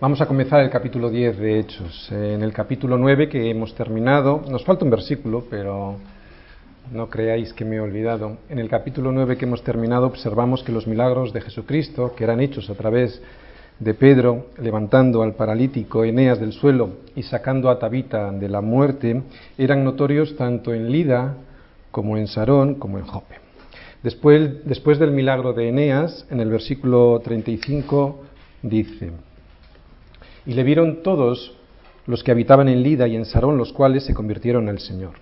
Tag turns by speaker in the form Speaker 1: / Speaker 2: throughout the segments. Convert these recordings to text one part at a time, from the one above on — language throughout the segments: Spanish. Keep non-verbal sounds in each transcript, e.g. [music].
Speaker 1: Vamos a comenzar el capítulo 10 de Hechos. En el capítulo 9 que hemos terminado, nos falta un versículo, pero no creáis que me he olvidado. En el capítulo 9 que hemos terminado observamos que los milagros de Jesucristo, que eran hechos a través de Pedro, levantando al paralítico Eneas del suelo y sacando a Tabita de la muerte, eran notorios tanto en Lida como en Sarón como en Jope. Después, después del milagro de Eneas, en el versículo 35 dice, y le vieron todos los que habitaban en Lida y en Sarón, los cuales se convirtieron al Señor.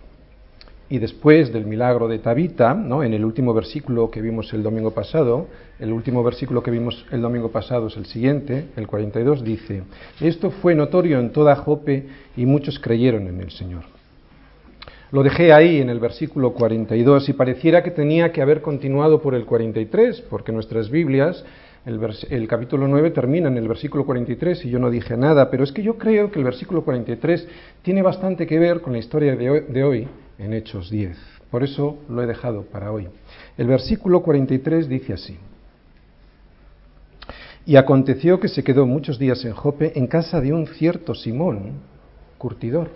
Speaker 1: Y después del milagro de Tabita, ¿no? en el último versículo que vimos el domingo pasado, el último versículo que vimos el domingo pasado es el siguiente, el 42, dice, esto fue notorio en toda Jope y muchos creyeron en el Señor. Lo dejé ahí en el versículo 42 y pareciera que tenía que haber continuado por el 43, porque nuestras Biblias el, capítulo 9 termina en el versículo 43 y yo no dije nada, pero es que yo creo que el versículo 43 tiene bastante que ver con la historia de hoy, de hoy en Hechos 10. Por eso lo he dejado para hoy. El versículo 43 dice así. Y aconteció que se quedó muchos días en Jope en casa de un cierto Simón, curtidor.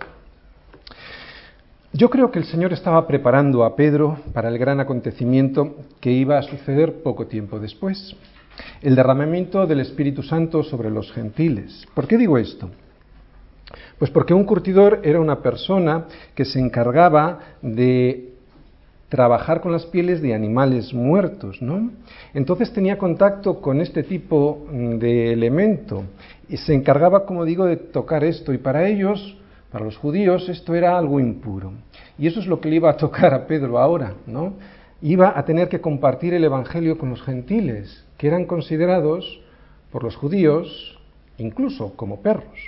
Speaker 1: Yo creo que el Señor estaba preparando a Pedro para el gran acontecimiento que iba a suceder poco tiempo después el derramamiento del Espíritu Santo sobre los gentiles. ¿Por qué digo esto? Pues porque un curtidor era una persona que se encargaba de trabajar con las pieles de animales muertos, ¿no? Entonces tenía contacto con este tipo de elemento y se encargaba, como digo, de tocar esto y para ellos, para los judíos, esto era algo impuro. Y eso es lo que le iba a tocar a Pedro ahora, ¿no? Iba a tener que compartir el evangelio con los gentiles que eran considerados por los judíos incluso como perros.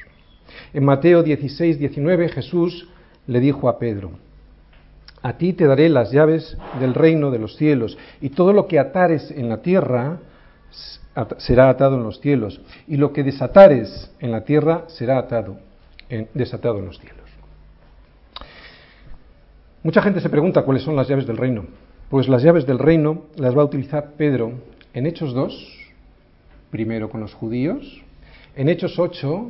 Speaker 1: En Mateo 16, 19 Jesús le dijo a Pedro, a ti te daré las llaves del reino de los cielos, y todo lo que atares en la tierra será atado en los cielos, y lo que desatares en la tierra será atado, desatado en los cielos. Mucha gente se pregunta cuáles son las llaves del reino. Pues las llaves del reino las va a utilizar Pedro en Hechos 2, primero con los judíos, en Hechos 8,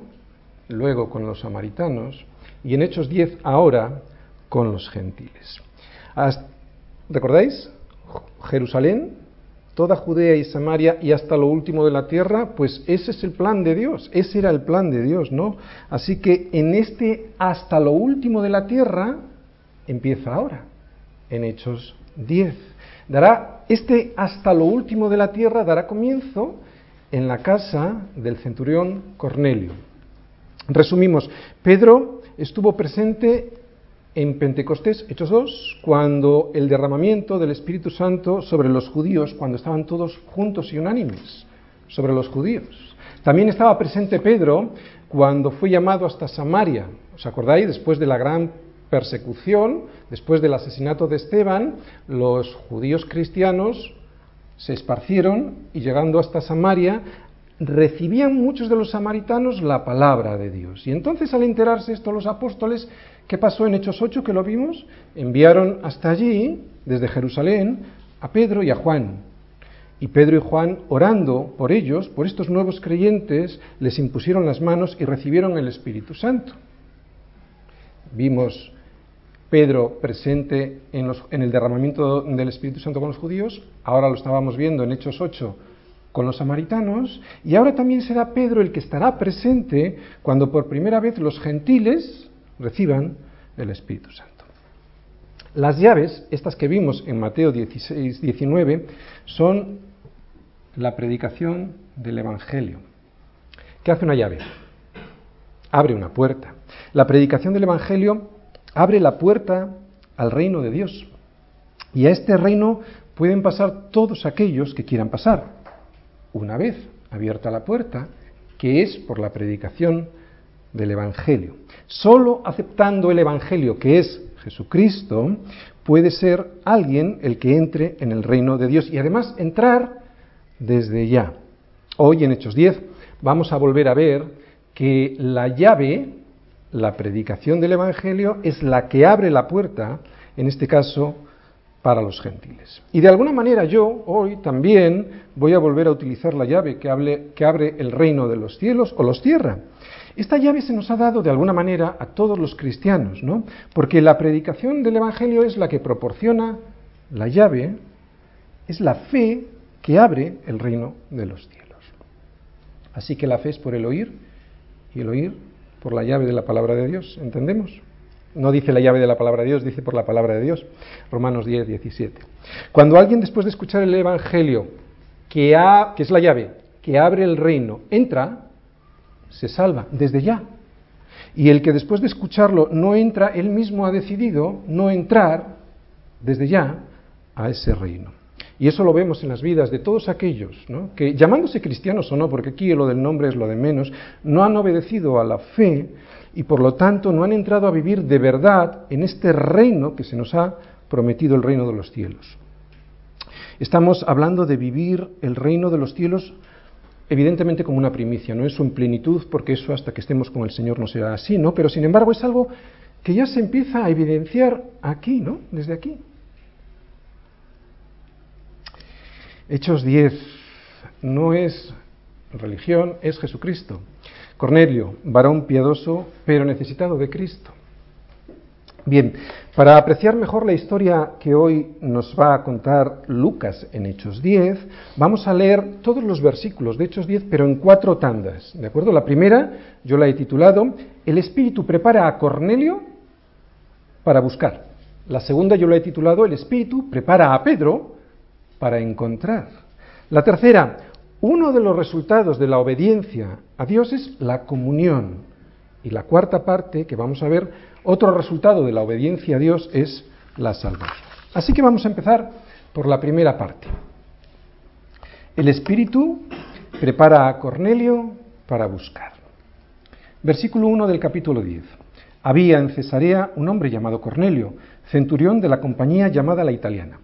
Speaker 1: luego con los samaritanos, y en Hechos 10 ahora con los gentiles. ¿Recordáis? Jerusalén, toda Judea y Samaria y hasta lo último de la tierra, pues ese es el plan de Dios, ese era el plan de Dios, ¿no? Así que en este hasta lo último de la tierra empieza ahora, en Hechos 10. Dará este hasta lo último de la tierra dará comienzo en la casa del centurión Cornelio. Resumimos, Pedro estuvo presente en Pentecostés, Hechos 2, cuando el derramamiento del Espíritu Santo sobre los judíos, cuando estaban todos juntos y unánimes sobre los judíos. También estaba presente Pedro cuando fue llamado hasta Samaria. ¿Os acordáis? Después de la gran persecución, después del asesinato de Esteban, los judíos cristianos se esparcieron y llegando hasta Samaria, recibían muchos de los samaritanos la palabra de Dios. Y entonces al enterarse esto los apóstoles, ¿qué pasó en Hechos 8 que lo vimos? Enviaron hasta allí, desde Jerusalén, a Pedro y a Juan. Y Pedro y Juan, orando por ellos, por estos nuevos creyentes, les impusieron las manos y recibieron el Espíritu Santo. Vimos Pedro presente en, el derramamiento del Espíritu Santo con los judíos, ahora lo estábamos viendo en Hechos 8 con los samaritanos, y ahora también será Pedro el que estará presente cuando por primera vez los gentiles reciban el Espíritu Santo. Las llaves, estas que vimos en Mateo 16, 19, son la predicación del Evangelio. ¿Qué hace una llave? Abre una puerta. La predicación del Evangelio abre la puerta al reino de Dios. Y a este reino pueden pasar todos aquellos que quieran pasar. Una vez abierta la puerta, que es por la predicación del Evangelio. Solo aceptando el Evangelio, que es Jesucristo, puede ser alguien el que entre en el reino de Dios y además entrar desde ya. Hoy en Hechos 10 vamos a volver a ver que la llave la predicación del Evangelio es la que abre la puerta, en este caso, para los gentiles. Y de alguna manera yo hoy también voy a volver a utilizar la llave que, abre el reino de los cielos o los cierra. Esta llave se nos ha dado de alguna manera a todos los cristianos, ¿no? Porque la predicación del Evangelio es la que proporciona la llave, es la fe que abre el reino de los cielos. Así que la fe es por el oír y el oír por la llave de la palabra de Dios, ¿entendemos? No dice la llave de la palabra de Dios, dice por la palabra de Dios. Romanos 10, 17. Cuando alguien después de escuchar el Evangelio, que, ha, que es la llave, que abre el reino, entra, se salva desde ya. Y el que después de escucharlo no entra, él mismo ha decidido no entrar desde ya a ese reino. Y eso lo vemos en las vidas de todos aquellos que, llamándose cristianos o no, porque aquí lo del nombre es lo de menos, no han obedecido a la fe y por lo tanto no han entrado a vivir de verdad en este reino que se nos ha prometido el reino de los cielos. Estamos hablando de vivir el reino de los cielos evidentemente como una primicia, no es en plenitud, porque eso hasta que estemos con el Señor no será así, ¿no? Pero sin embargo es algo que ya se empieza a evidenciar aquí, ¿no? Desde aquí. Hechos 10 no es religión, es Jesucristo. Cornelio, varón piadoso, pero necesitado de Cristo. Bien, para apreciar mejor la historia que hoy nos va a contar Lucas en Hechos 10, vamos a leer todos los versículos de Hechos 10, pero en cuatro tandas. ¿De acuerdo? La primera yo la he titulado El Espíritu prepara a Cornelio para buscar. La segunda yo la he titulado El Espíritu prepara a Pedro para encontrar. La tercera, uno de los resultados de la obediencia a Dios es la comunión. Y la cuarta parte que vamos a ver, otro resultado de la obediencia a Dios es la salvación. Así que vamos a empezar por la primera parte. El Espíritu prepara a Cornelio para buscar. Versículo 1 del capítulo 10. Había en Cesarea un hombre llamado Cornelio, centurión de la compañía llamada la italiana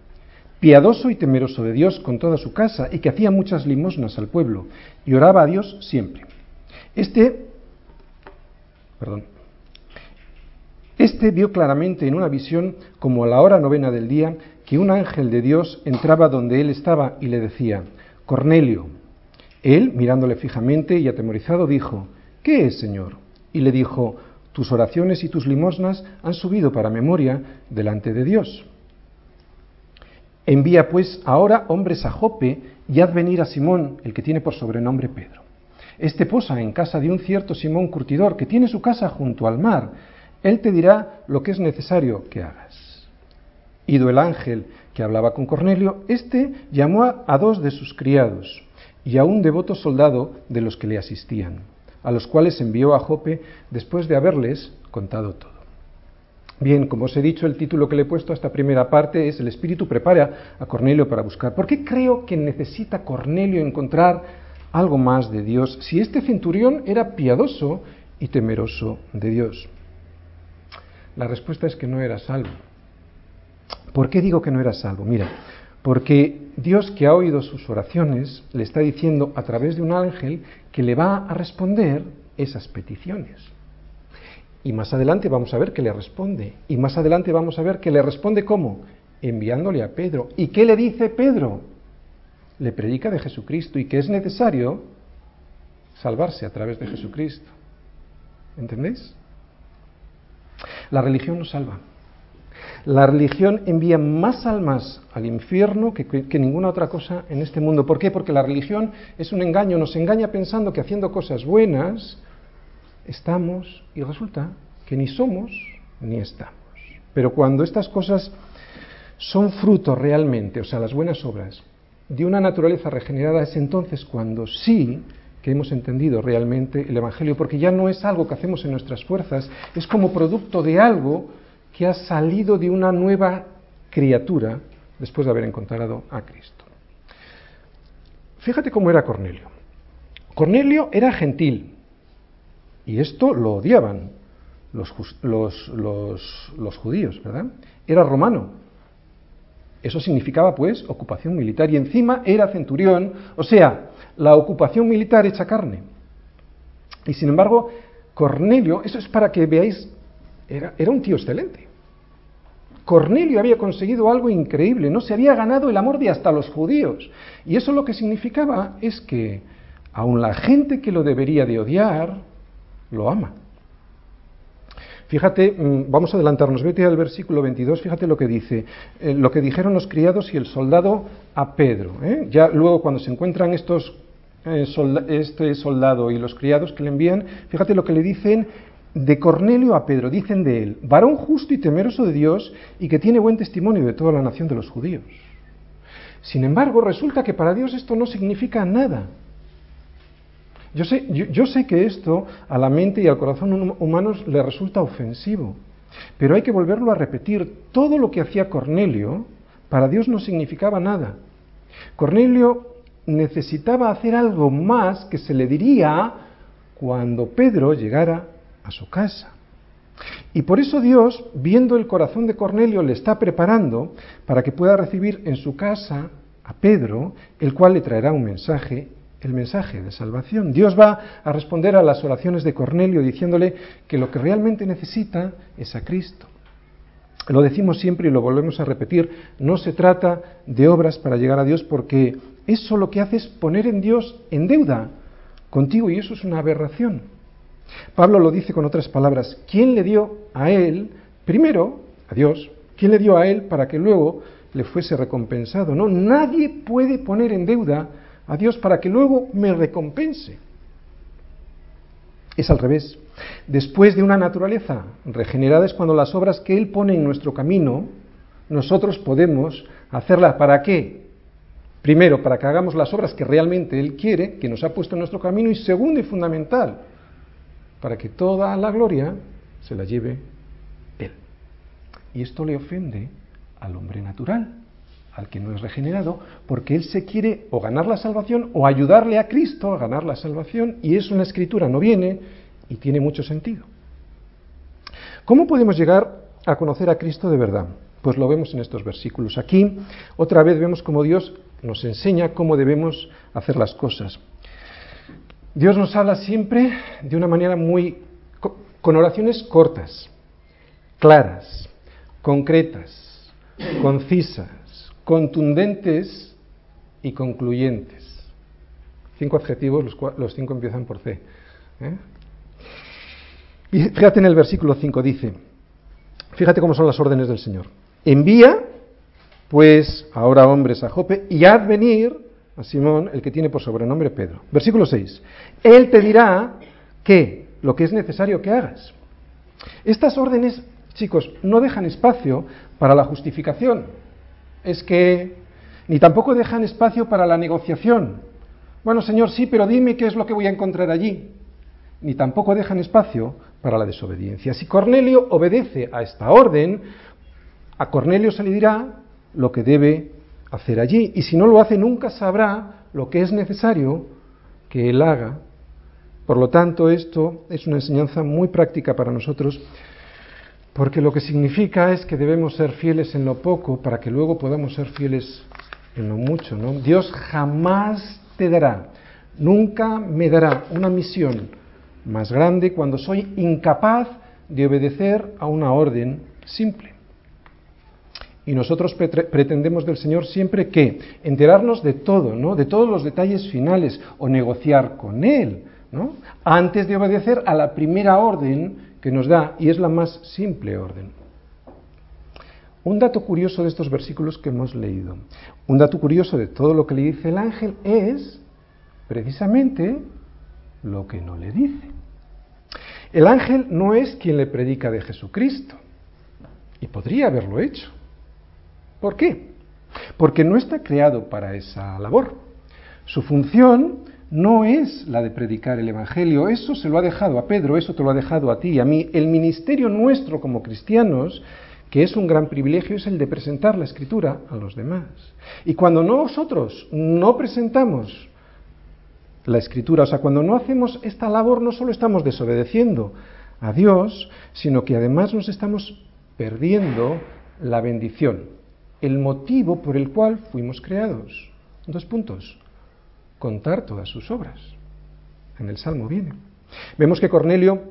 Speaker 1: piadoso y temeroso de Dios con toda su casa y que hacía muchas limosnas al pueblo y oraba a Dios siempre. Este, perdón, este vio claramente en una visión, como a la hora novena del día, que un ángel de Dios entraba donde él estaba y le decía, Cornelio. Él, mirándole fijamente y atemorizado, dijo, ¿qué es, Señor? Y le dijo, tus oraciones y tus limosnas han subido para memoria delante de Dios. Envía pues ahora hombres a Jope y haz venir a Simón, el que tiene por sobrenombre Pedro. Este posa en casa de un cierto Simón curtidor, que tiene su casa junto al mar. Él te dirá lo que es necesario que hagas. Ido el ángel que hablaba con Cornelio, éste llamó a dos de sus criados y a un devoto soldado de los que le asistían, a los cuales envió a Jope después de haberles contado todo. Bien, como os he dicho, el título que le he puesto a esta primera parte es El Espíritu prepara a Cornelio para buscar. ¿Por qué creo que necesita Cornelio encontrar algo más de Dios si este centurión era piadoso y temeroso de Dios? La respuesta es que no era salvo. ¿Por qué digo que no era salvo? Mira, porque Dios que ha oído sus oraciones le está diciendo a través de un ángel que le va a responder esas peticiones. Y más adelante vamos a ver que le responde. Y más adelante vamos a ver que le responde cómo? Enviándole a Pedro. ¿Y qué le dice Pedro? Le predica de Jesucristo y que es necesario salvarse a través de Jesucristo. ¿Entendéis? La religión no salva. La religión envía más almas al infierno que, que, ninguna otra cosa en este mundo. ¿Por qué? Porque la religión es un engaño, nos engaña pensando que haciendo cosas buenas estamos y resulta que ni somos ni estamos. Pero cuando estas cosas son fruto realmente, o sea, las buenas obras, de una naturaleza regenerada, es entonces cuando sí que hemos entendido realmente el Evangelio, porque ya no es algo que hacemos en nuestras fuerzas, es como producto de algo que ha salido de una nueva criatura después de haber encontrado a Cristo. Fíjate cómo era Cornelio. Cornelio era gentil, y esto lo odiaban los, los, judíos, ¿verdad? Era romano. Eso significaba, pues, ocupación militar. Y encima era centurión, o sea, la ocupación militar hecha carne. Y sin embargo, Cornelio, eso es para que veáis, era un tío excelente. Cornelio había conseguido algo increíble, no se había ganado el amor de hasta los judíos. Y eso lo que significaba es que aun la gente que lo debería de odiar, lo ama. Fíjate, mm, vamos a adelantarnos, vete al versículo 22, fíjate lo que dice, eh, lo que dijeron los criados y el soldado a Pedro. ¿eh? Ya luego cuando se encuentran estos, eh, este soldado y los criados que le envían, fíjate lo que le dicen de Cornelio a Pedro, dicen de él, varón justo y temeroso de Dios y que tiene buen testimonio de toda la nación de los judíos. Sin embargo, resulta que para Dios esto no significa nada. Yo sé, que esto a la mente y al corazón humano le resulta ofensivo, pero hay que volverlo a repetir. Todo lo que hacía Cornelio para Dios no significaba nada. Cornelio necesitaba hacer algo más que se le diría cuando Pedro llegara a su casa. Y por eso Dios, viendo el corazón de Cornelio, le está preparando para que pueda recibir en su casa a Pedro, el cual le traerá un mensaje el mensaje de salvación. Dios va a responder a las oraciones de Cornelio diciéndole que lo que realmente necesita es a Cristo. Lo decimos siempre y lo volvemos a repetir, no se trata de obras para llegar a Dios porque eso lo que hace es poner en Dios en deuda contigo y eso es una aberración. Pablo lo dice con otras palabras, ¿quién le dio a él, primero, a Dios, quién le dio a él para que luego le fuese recompensado? No, nadie puede poner en deuda a Dios para que luego me recompense. Es al revés. Después de una naturaleza regenerada es cuando las obras que Él pone en nuestro camino, nosotros podemos hacerlas. ¿Para qué? Primero, para que hagamos las obras que realmente Él quiere, que nos ha puesto en nuestro camino. Y segundo y fundamental, para que toda la gloria se la lleve Él. Y esto le ofende al hombre natural al que no es regenerado, porque él se quiere o ganar la salvación o ayudarle a Cristo a ganar la salvación, y eso en la escritura no viene y tiene mucho sentido. ¿Cómo podemos llegar a conocer a Cristo de verdad? Pues lo vemos en estos versículos. Aquí otra vez vemos cómo Dios nos enseña cómo debemos hacer las cosas. Dios nos habla siempre de una manera muy con oraciones cortas, claras, concretas, concisas, contundentes y concluyentes. Cinco adjetivos, los, cinco empiezan por C. ¿eh? Y fíjate en el versículo 5, dice, fíjate cómo son las órdenes del Señor. Envía, pues, ahora hombres a Jope y haz venir a Simón, el que tiene por sobrenombre Pedro. Versículo 6. Él te dirá que lo que es necesario que hagas. Estas órdenes, chicos, no dejan espacio para la justificación es que ni tampoco dejan espacio para la negociación. Bueno, Señor, sí, pero dime qué es lo que voy a encontrar allí. Ni tampoco dejan espacio para la desobediencia. Si Cornelio obedece a esta orden, a Cornelio se le dirá lo que debe hacer allí. Y si no lo hace, nunca sabrá lo que es necesario que él haga. Por lo tanto, esto es una enseñanza muy práctica para nosotros porque lo que significa es que debemos ser fieles en lo poco para que luego podamos ser fieles en lo mucho. ¿no? Dios jamás te dará, nunca me dará una misión más grande cuando soy incapaz de obedecer a una orden simple. Y nosotros pretendemos del Señor siempre que enterarnos de todo, ¿no? De todos los detalles finales o negociar con Él, ¿no? Antes de obedecer a la primera orden que nos da y es la más simple orden. Un dato curioso de estos versículos que hemos leído, un dato curioso de todo lo que le dice el ángel es precisamente lo que no le dice. El ángel no es quien le predica de Jesucristo y podría haberlo hecho. ¿Por qué? Porque no está creado para esa labor. Su función no es la de predicar el Evangelio, eso se lo ha dejado a Pedro, eso te lo ha dejado a ti y a mí. El ministerio nuestro como cristianos, que es un gran privilegio, es el de presentar la Escritura a los demás. Y cuando nosotros no presentamos la Escritura, o sea, cuando no hacemos esta labor, no solo estamos desobedeciendo a Dios, sino que además nos estamos perdiendo la bendición, el motivo por el cual fuimos creados. Dos puntos
Speaker 2: contar todas sus obras. En el Salmo viene. Vemos que Cornelio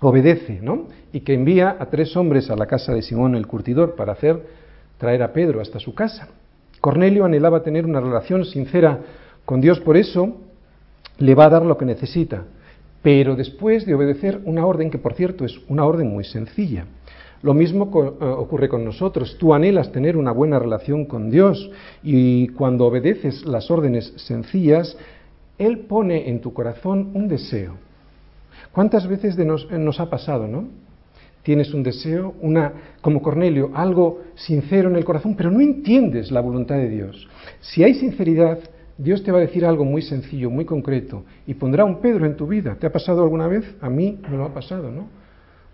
Speaker 1: obedece, ¿no? Y que envía a tres hombres a la casa de Simón el curtidor para hacer traer a Pedro hasta su casa. Cornelio anhelaba tener una relación sincera con Dios, por eso le va a dar lo que necesita, pero después de obedecer una orden que, por cierto, es una orden muy sencilla. Lo mismo eh, ocurre con nosotros. Tú anhelas tener una buena relación con Dios y cuando obedeces las órdenes sencillas, Él pone en tu corazón un deseo. ¿Cuántas veces nos, eh, nos ha pasado, no? Tienes un deseo, una, como Cornelio, algo sincero en el corazón, pero no entiendes la voluntad de Dios. Si hay sinceridad, Dios te va a decir algo muy sencillo, muy concreto, y pondrá un Pedro en tu vida. ¿Te ha pasado alguna vez? A mí me lo ha pasado, ¿no?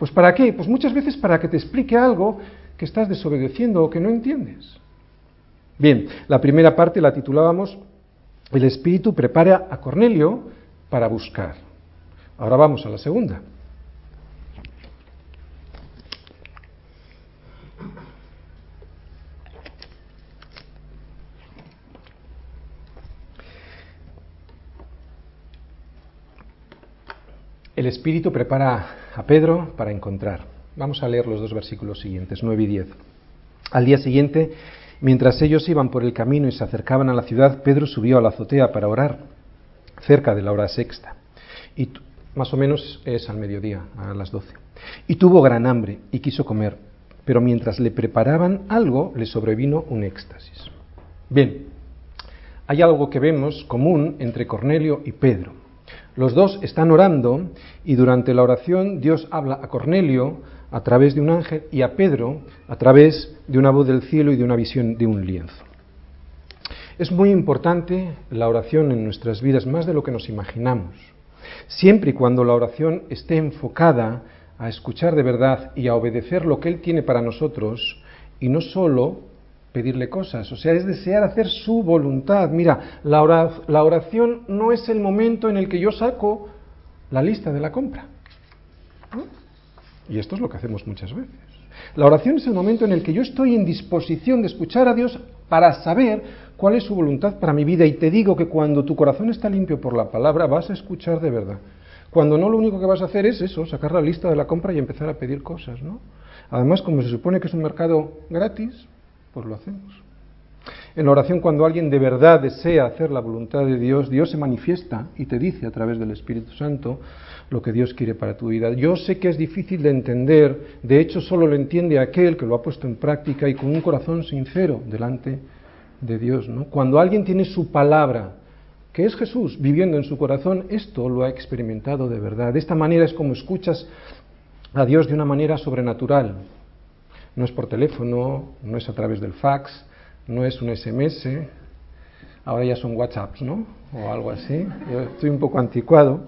Speaker 1: Pues ¿para qué? Pues muchas veces para que te explique algo que estás desobedeciendo o que no entiendes. Bien, la primera parte la titulábamos El Espíritu prepara a Cornelio para buscar. Ahora vamos a la segunda. El Espíritu prepara a Pedro para encontrar. Vamos a leer los dos versículos siguientes, 9 y 10. Al día siguiente, mientras ellos iban por el camino y se acercaban a la ciudad, Pedro subió a la azotea para orar, cerca de la hora sexta. Y más o menos es al mediodía, a las 12. Y tuvo gran hambre y quiso comer, pero mientras le preparaban algo, le sobrevino un éxtasis. Bien, hay algo que vemos común entre Cornelio y Pedro. Los dos están orando y durante la oración Dios habla a Cornelio a través de un ángel y a Pedro a través de una voz del cielo y de una visión de un lienzo. Es muy importante la oración en nuestras vidas, más de lo que nos imaginamos. Siempre y cuando la oración esté enfocada a escuchar de verdad y a obedecer lo que Él tiene para nosotros, y no solo pedirle cosas, o sea, es desear hacer su voluntad. Mira, la oración no es el momento en el que yo saco la lista de la compra. Y esto es lo que hacemos muchas veces. La oración es el momento en el que yo estoy en disposición de escuchar a Dios para saber cuál es su voluntad para mi vida. Y te digo que cuando tu corazón está limpio por la palabra, vas a escuchar de verdad. Cuando no, lo único que vas a hacer es eso, sacar la lista de la compra y empezar a pedir cosas, ¿no? Además, como se supone que es un mercado gratis, pues lo hacemos. En la oración, cuando alguien de verdad desea hacer la voluntad de Dios, Dios se manifiesta y te dice a través del Espíritu Santo lo que Dios quiere para tu vida. Yo sé que es difícil de entender, de hecho solo lo entiende aquel que lo ha puesto en práctica y con un corazón sincero delante de Dios. Cuando alguien tiene su palabra, que es Jesús, viviendo en su corazón, esto lo ha experimentado de verdad. De esta manera es como escuchas a Dios de una manera sobrenatural, no es por teléfono, no es a través del fax, no es un SMS, ahora ya son WhatsApps, ¿no? O algo así. Yo estoy un poco anticuado.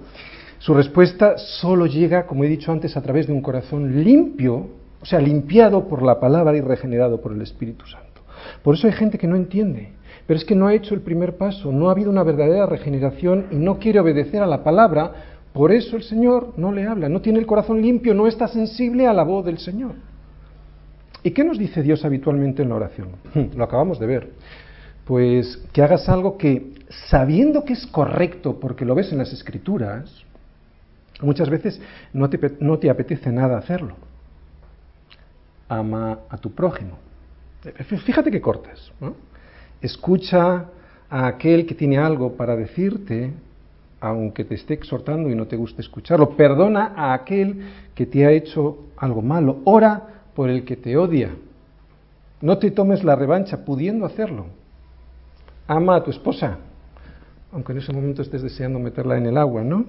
Speaker 1: Su respuesta solo llega, como he dicho antes, a través de un corazón limpio, o sea, limpiado por la palabra y regenerado por el Espíritu Santo. Por eso hay gente que no entiende, pero es que no ha hecho el primer paso, no ha habido una verdadera regeneración y no quiere obedecer a la palabra, por eso el Señor no le habla, no tiene el corazón limpio, no está sensible a la voz del Señor. ¿Y qué nos dice Dios habitualmente en la oración? Lo acabamos de ver. Pues que hagas algo que, sabiendo que es correcto, porque lo ves en las escrituras, muchas veces no te, no te apetece nada hacerlo. Ama a tu prójimo. Fíjate que cortas. Escucha a aquel que tiene algo para decirte, aunque te esté exhortando y no te guste escucharlo. Perdona a aquel que te ha hecho algo malo. Ora por el que te odia. No te tomes la revancha pudiendo hacerlo. Ama a tu esposa, aunque en ese momento estés deseando meterla en el agua, ¿no?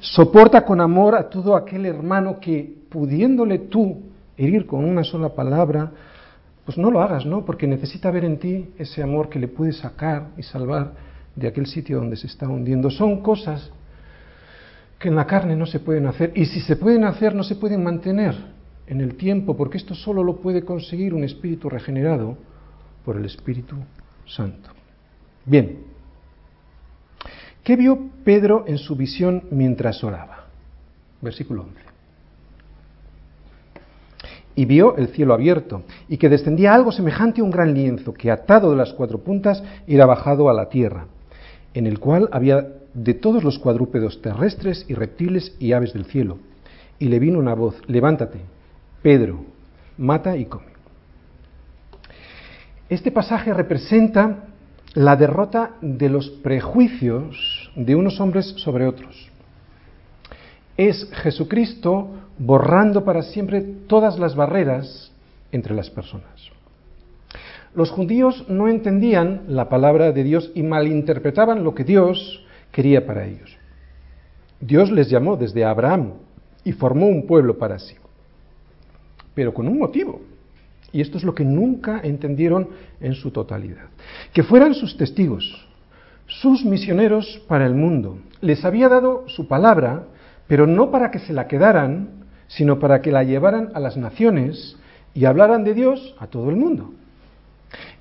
Speaker 1: Soporta con amor a todo aquel hermano que, pudiéndole tú herir con una sola palabra, pues no lo hagas, ¿no? Porque necesita ver en ti ese amor que le puede sacar y salvar de aquel sitio donde se está hundiendo. Son cosas que en la carne no se pueden hacer y si se pueden hacer no se pueden mantener en el tiempo, porque esto solo lo puede conseguir un espíritu regenerado por el Espíritu Santo. Bien, ¿qué vio Pedro en su visión mientras oraba? Versículo 11. Y vio el cielo abierto, y que descendía algo semejante a un gran lienzo, que atado de las cuatro puntas era bajado a la tierra, en el cual había de todos los cuadrúpedos terrestres y reptiles y aves del cielo y le vino una voz, levántate, Pedro, mata y come. Este pasaje representa la derrota de los prejuicios de unos hombres sobre otros. Es Jesucristo borrando para siempre todas las barreras entre las personas. Los judíos no entendían la palabra de Dios y malinterpretaban lo que Dios quería para ellos. Dios les llamó desde Abraham y formó un pueblo para sí, pero con un motivo. Y esto es lo que nunca entendieron en su totalidad. Que fueran sus testigos, sus misioneros para el mundo. Les había dado su palabra, pero no para que se la quedaran, sino para que la llevaran a las naciones y hablaran de Dios a todo el mundo.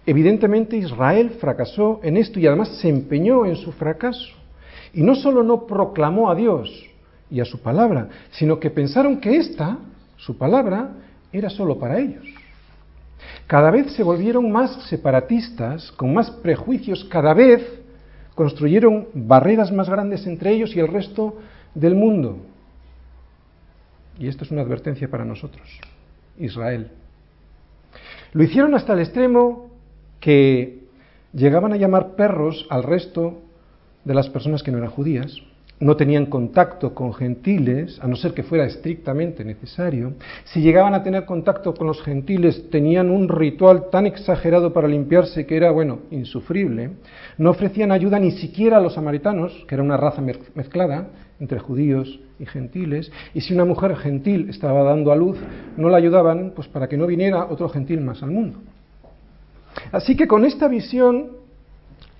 Speaker 1: Evidentemente Israel fracasó en esto y además se empeñó en su fracaso. Y no solo no proclamó a Dios y a su palabra, sino que pensaron que esta, su palabra, era solo para ellos. Cada vez se volvieron más separatistas, con más prejuicios, cada vez construyeron barreras más grandes entre ellos y el resto del mundo. Y esto es una advertencia para nosotros, Israel. Lo hicieron hasta el extremo que llegaban a llamar perros al resto de las personas que no eran judías, no tenían contacto con gentiles, a no ser que fuera estrictamente necesario. Si llegaban a tener contacto con los gentiles, tenían un ritual tan exagerado para limpiarse que era, bueno, insufrible. No ofrecían ayuda ni siquiera a los samaritanos, que era una raza mezclada entre judíos y gentiles. Y si una mujer gentil estaba dando a luz, no la ayudaban, pues para que no viniera otro gentil más al mundo. Así que con esta visión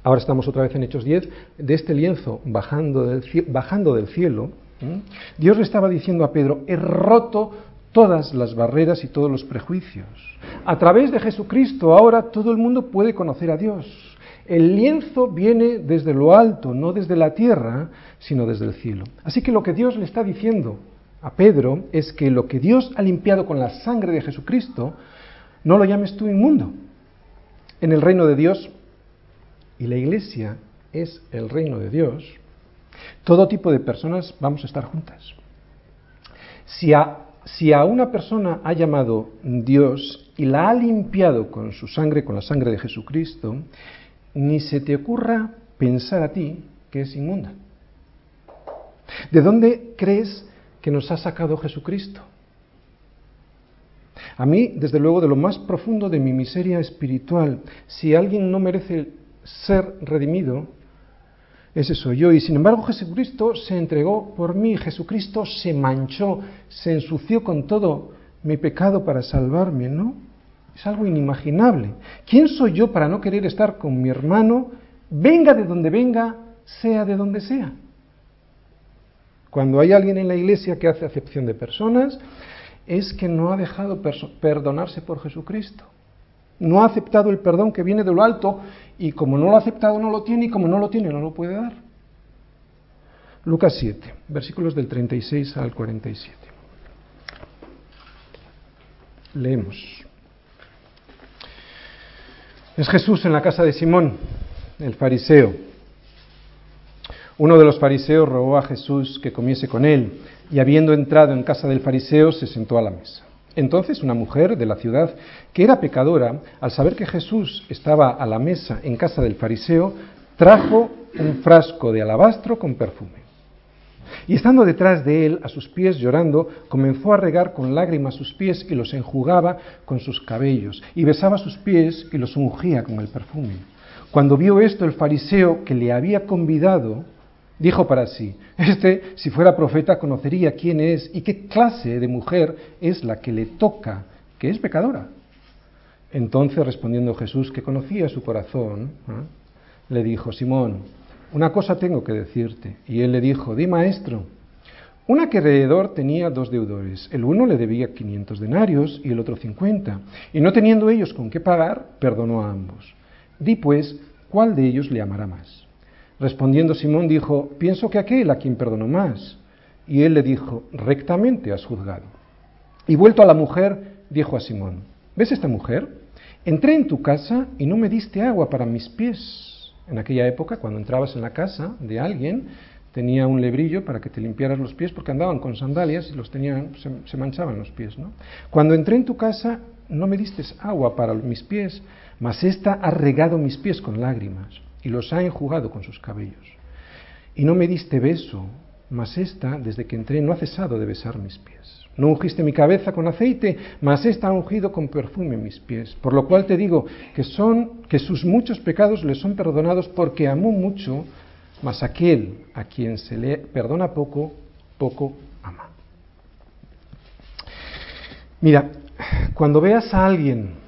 Speaker 1: ahora estamos otra vez en Hechos 10, de este lienzo bajando del, bajando del cielo, Dios le estaba diciendo a Pedro, he roto todas las barreras y todos los prejuicios. A través de Jesucristo ahora todo el mundo puede conocer a Dios. El lienzo viene desde lo alto, no desde la tierra, sino desde el cielo. Así que lo que Dios le está diciendo a Pedro es que lo que Dios ha limpiado con la sangre de Jesucristo, no lo llames tú inmundo. En el reino de Dios y la iglesia es el reino de Dios, todo tipo de personas vamos a estar juntas. Si a, si a una persona ha llamado Dios y la ha limpiado con su sangre, con la sangre de Jesucristo, ni se te ocurra pensar a ti que es inmunda. ¿De dónde crees que nos ha sacado Jesucristo? A mí, desde luego, de lo más profundo de mi miseria espiritual, si alguien no merece ser redimido, ese soy yo. Y sin embargo Jesucristo se entregó por mí, Jesucristo se manchó, se ensució con todo mi pecado para salvarme, ¿no? Es algo inimaginable. ¿Quién soy yo para no querer estar con mi hermano, venga de donde venga, sea de donde sea? Cuando hay alguien en la iglesia que hace acepción de personas, es que no ha dejado perdonarse por Jesucristo no ha aceptado el perdón que viene de lo alto y como no lo ha aceptado no lo tiene y como no lo tiene no lo puede dar. Lucas 7, versículos del 36 al 47. Leemos. Es Jesús en la casa de Simón, el fariseo. Uno de los fariseos rogó a Jesús que comiese con él, y habiendo entrado en casa del fariseo, se sentó a la mesa. Entonces una mujer de la ciudad, que era pecadora, al saber que Jesús estaba a la mesa en casa del fariseo, trajo un frasco de alabastro con perfume. Y estando detrás de él, a sus pies llorando, comenzó a regar con lágrimas sus pies y los enjugaba con sus cabellos, y besaba sus pies y los ungía con el perfume. Cuando vio esto el fariseo que le había convidado, dijo para sí, este, si fuera profeta, conocería quién es y qué clase de mujer es la que le toca, que es pecadora. Entonces, respondiendo Jesús, que conocía su corazón, ¿eh? le dijo, Simón, una cosa tengo que decirte. Y él le dijo, di maestro. Un acreedor tenía dos deudores. El uno le debía 500 denarios y el otro 50. Y no teniendo ellos con qué pagar, perdonó a ambos. Di pues, ¿cuál de ellos le amará más? Respondiendo Simón dijo, pienso que aquel a quien perdonó más. Y él le dijo, rectamente has juzgado. Y vuelto a la mujer, dijo a Simón, ¿ves esta mujer? Entré en tu casa y no me diste agua para mis pies. En aquella época, cuando entrabas en la casa de alguien, tenía un lebrillo para que te limpiaras los pies porque andaban con sandalias y los tenían, se, manchaban los pies. ¿no? Cuando entré en tu casa no me diste agua para mis pies, mas ésta ha regado mis pies con lágrimas y los ha enjugado con sus cabellos. Y no me diste beso, mas ésta, desde que entré, no ha cesado de besar mis pies. No ungiste mi cabeza con aceite, mas ésta ha ungido con perfume mis pies. Por lo cual te digo que son que sus muchos pecados le son perdonados porque amó mucho, mas aquel a quien se le perdona poco, poco ama. Mira, cuando veas a alguien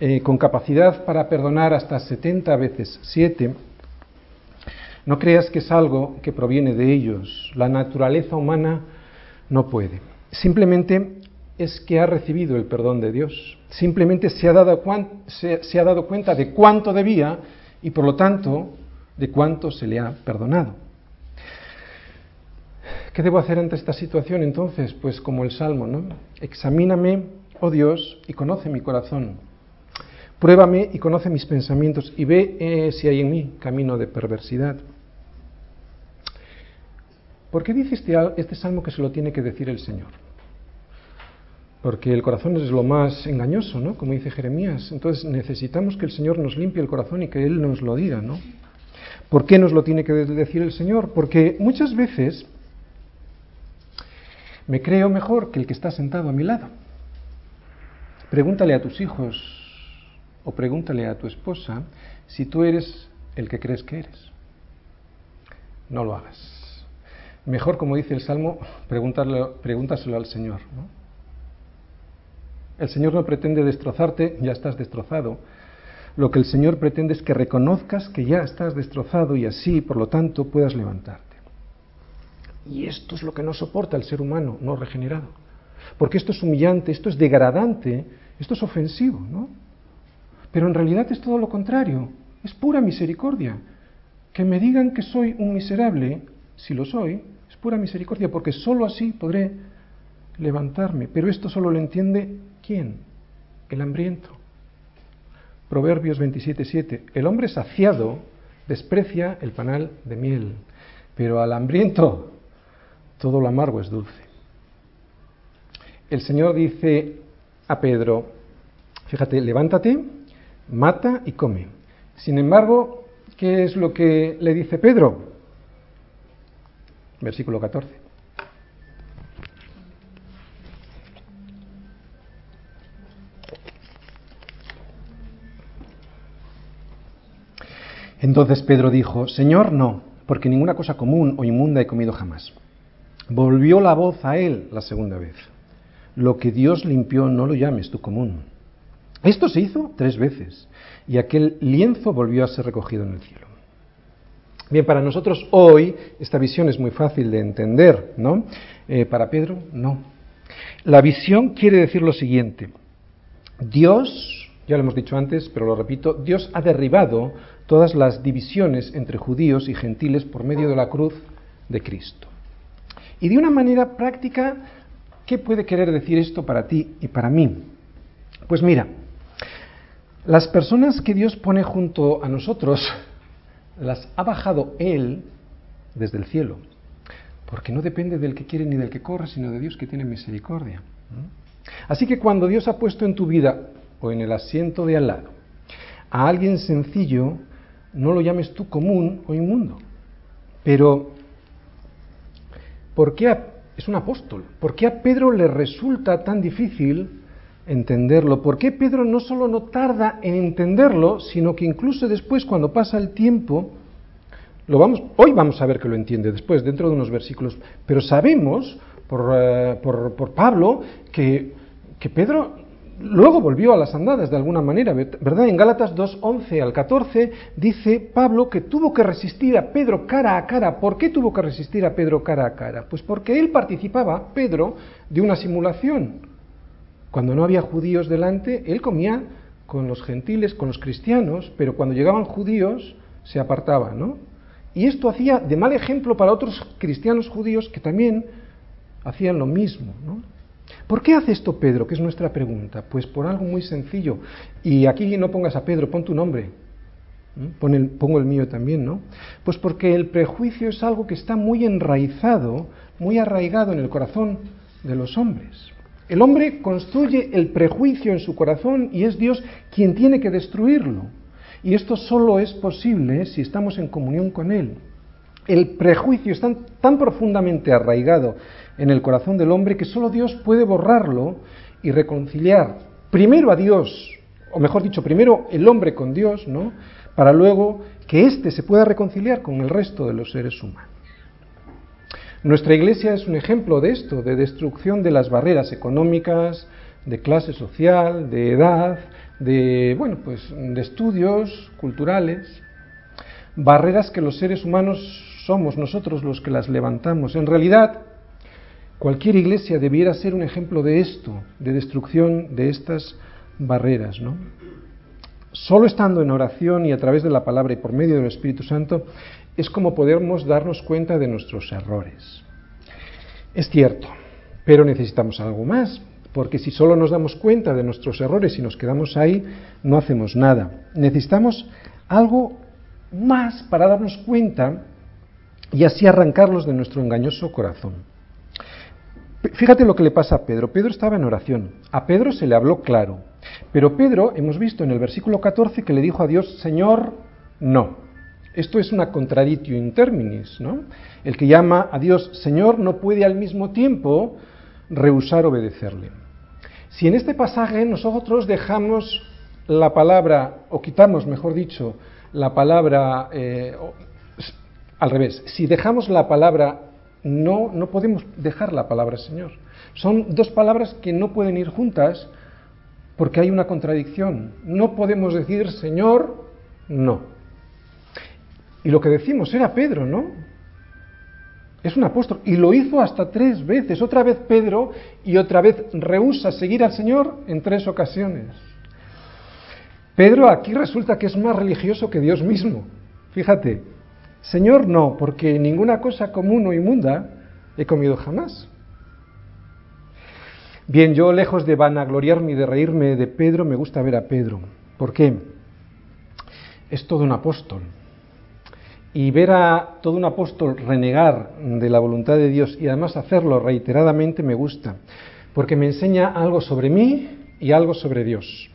Speaker 1: eh, con capacidad para perdonar hasta 70 veces 7, no creas que es algo que proviene de ellos. La naturaleza humana no puede. Simplemente es que ha recibido el perdón de Dios. Simplemente se ha dado, se ha dado cuenta de cuánto debía y por lo tanto de cuánto se le ha perdonado. ¿Qué debo hacer ante esta situación entonces? Pues como el Salmo, ¿no? Examíname, oh Dios, y conoce mi corazón. Pruébame y conoce mis pensamientos y ve eh, si hay en mí camino de perversidad. ¿Por qué dice este, este salmo que se lo tiene que decir el Señor? Porque el corazón es lo más engañoso, ¿no? Como dice Jeremías. Entonces necesitamos que el Señor nos limpie el corazón y que Él nos lo diga, ¿no? ¿Por qué nos lo tiene que decir el Señor? Porque muchas veces me creo mejor que el que está sentado a mi lado. Pregúntale a tus hijos o pregúntale a tu esposa si tú eres el que crees que eres. No lo hagas. Mejor, como dice el Salmo, pregúntaselo al Señor. El Señor no pretende destrozarte, ya estás destrozado lo que el Señor pretende es que reconozcas que ya estás destrozado y así, por lo tanto, puedas levantarte. Y esto es lo que no soporta el ser humano no regenerado. Porque esto es humillante, esto es degradante, esto es ofensivo, ¿no? Pero en realidad es todo lo contrario, es pura misericordia. Que me digan que soy un miserable, si lo soy, es pura misericordia, porque sólo así podré levantarme. Pero esto solo lo entiende quién? El hambriento. Proverbios 27:7. El hombre saciado desprecia el panal de miel, pero al hambriento todo lo amargo es dulce. El Señor dice a Pedro, fíjate, levántate, mata y come. Sin embargo, ¿qué es lo que le dice Pedro? Versículo 14. Entonces Pedro dijo, Señor, no, porque ninguna cosa común o inmunda he comido jamás. Volvió la voz a él la segunda vez. Lo que Dios limpió no lo llames tú común. Esto se hizo tres veces y aquel lienzo volvió a ser recogido en el cielo. Bien, para nosotros hoy esta visión es muy fácil de entender, ¿no? Eh, para Pedro, no. La visión quiere decir lo siguiente. Dios, ya lo hemos dicho antes, pero lo repito, Dios ha derribado todas las divisiones entre judíos y gentiles por medio de la cruz de Cristo. Y de una manera práctica, ¿qué puede querer decir esto para ti y para mí? Pues mira, las personas que Dios pone junto a nosotros, las ha bajado Él desde el cielo, porque no depende del que quiere ni del que corre, sino de Dios que tiene misericordia. Así que cuando Dios ha puesto en tu vida o en el asiento de al lado a alguien sencillo, no lo llames tú común o inmundo. Pero, ¿por qué es un apóstol? ¿Por qué a Pedro le resulta tan difícil entenderlo? ¿Por qué Pedro no solo no tarda en entenderlo, sino que incluso después, cuando pasa el tiempo, lo vamos, hoy vamos a ver que lo entiende después, dentro de unos versículos, pero sabemos por, eh, por, por Pablo que, que Pedro luego volvió a las andadas de alguna manera, ¿verdad? En Gálatas 2, 11 al 14 dice Pablo que tuvo que resistir a Pedro cara a cara. ¿Por qué tuvo que resistir a Pedro cara a cara? Pues porque él participaba, Pedro, de una simulación. Cuando no había judíos delante, él comía con los gentiles, con los cristianos, pero cuando llegaban judíos se apartaba, ¿no? Y esto hacía de mal ejemplo para otros cristianos judíos que también hacían lo mismo, ¿no? ¿Por qué hace esto Pedro? Que es nuestra pregunta. Pues por algo muy sencillo. Y aquí no pongas a Pedro, pon tu nombre. pongo el mío también, ¿no? Pues porque el prejuicio es algo que está muy enraizado, muy arraigado en el corazón de los hombres. El hombre construye el prejuicio en su corazón y es Dios quien tiene que destruirlo. Y esto solo es posible si estamos en comunión con Él. El prejuicio está tan profundamente arraigado en el corazón del hombre que solo Dios puede borrarlo y reconciliar primero a Dios, o mejor dicho, primero el hombre con Dios, ¿no? Para luego que éste se pueda reconciliar con el resto de los seres humanos. Nuestra iglesia es un ejemplo de esto, de destrucción de las barreras económicas, de clase social, de edad, de bueno, pues de estudios culturales, barreras que los seres humanos somos nosotros los que las levantamos. En realidad, cualquier iglesia debiera ser un ejemplo de esto, de destrucción de estas barreras, ¿no? Solo estando en oración y a través de la palabra y por medio del Espíritu Santo es como podemos darnos cuenta de nuestros errores. Es cierto, pero necesitamos algo más, porque si solo nos damos cuenta de nuestros errores y nos quedamos ahí, no hacemos nada. Necesitamos algo más para darnos cuenta y así arrancarlos de nuestro engañoso corazón. Fíjate lo que le pasa a Pedro. Pedro estaba en oración. A Pedro se le habló claro. Pero Pedro, hemos visto en el versículo 14 que le dijo a Dios, Señor, no. Esto es una contradictio in terminis, ¿no? El que llama a Dios Señor no puede al mismo tiempo rehusar obedecerle. Si en este pasaje nosotros dejamos la palabra, o quitamos, mejor dicho, la palabra, eh, al revés, si dejamos la palabra no, no podemos dejar la palabra Señor. Son dos palabras que no pueden ir juntas porque hay una contradicción. No podemos decir Señor, no. Y lo que decimos era Pedro, ¿no? Es un apóstol. Y lo hizo hasta tres veces. Otra vez Pedro y otra vez rehúsa seguir al Señor en tres ocasiones. Pedro aquí resulta que es más religioso que Dios mismo. Fíjate, Señor no, porque ninguna cosa común o inmunda he comido jamás. Bien, yo lejos de vanagloriarme y de reírme de Pedro, me gusta ver a Pedro. ¿Por qué? Es todo un apóstol y ver a todo un apóstol renegar de la voluntad de Dios y además hacerlo reiteradamente me gusta, porque me enseña algo sobre mí y algo sobre Dios.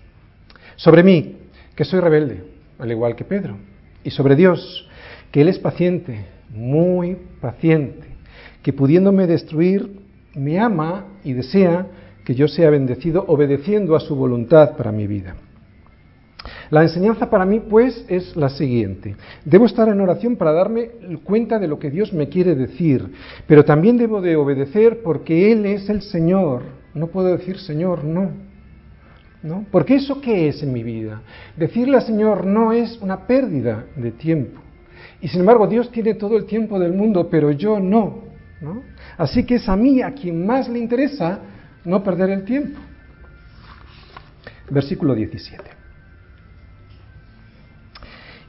Speaker 1: Sobre mí, que soy rebelde, al igual que Pedro, y sobre Dios, que Él es paciente, muy paciente, que pudiéndome destruir, me ama y desea que yo sea bendecido obedeciendo a su voluntad para mi vida. La enseñanza para mí, pues, es la siguiente. Debo estar en oración para darme cuenta de lo que Dios me quiere decir, pero también debo de obedecer porque Él es el Señor. No puedo decir Señor, no. ¿No? Porque eso qué es en mi vida? Decirle al Señor no es una pérdida de tiempo. Y sin embargo, Dios tiene todo el tiempo del mundo, pero yo no. ¿no? Así que es a mí a quien más le interesa no perder el tiempo. Versículo 17.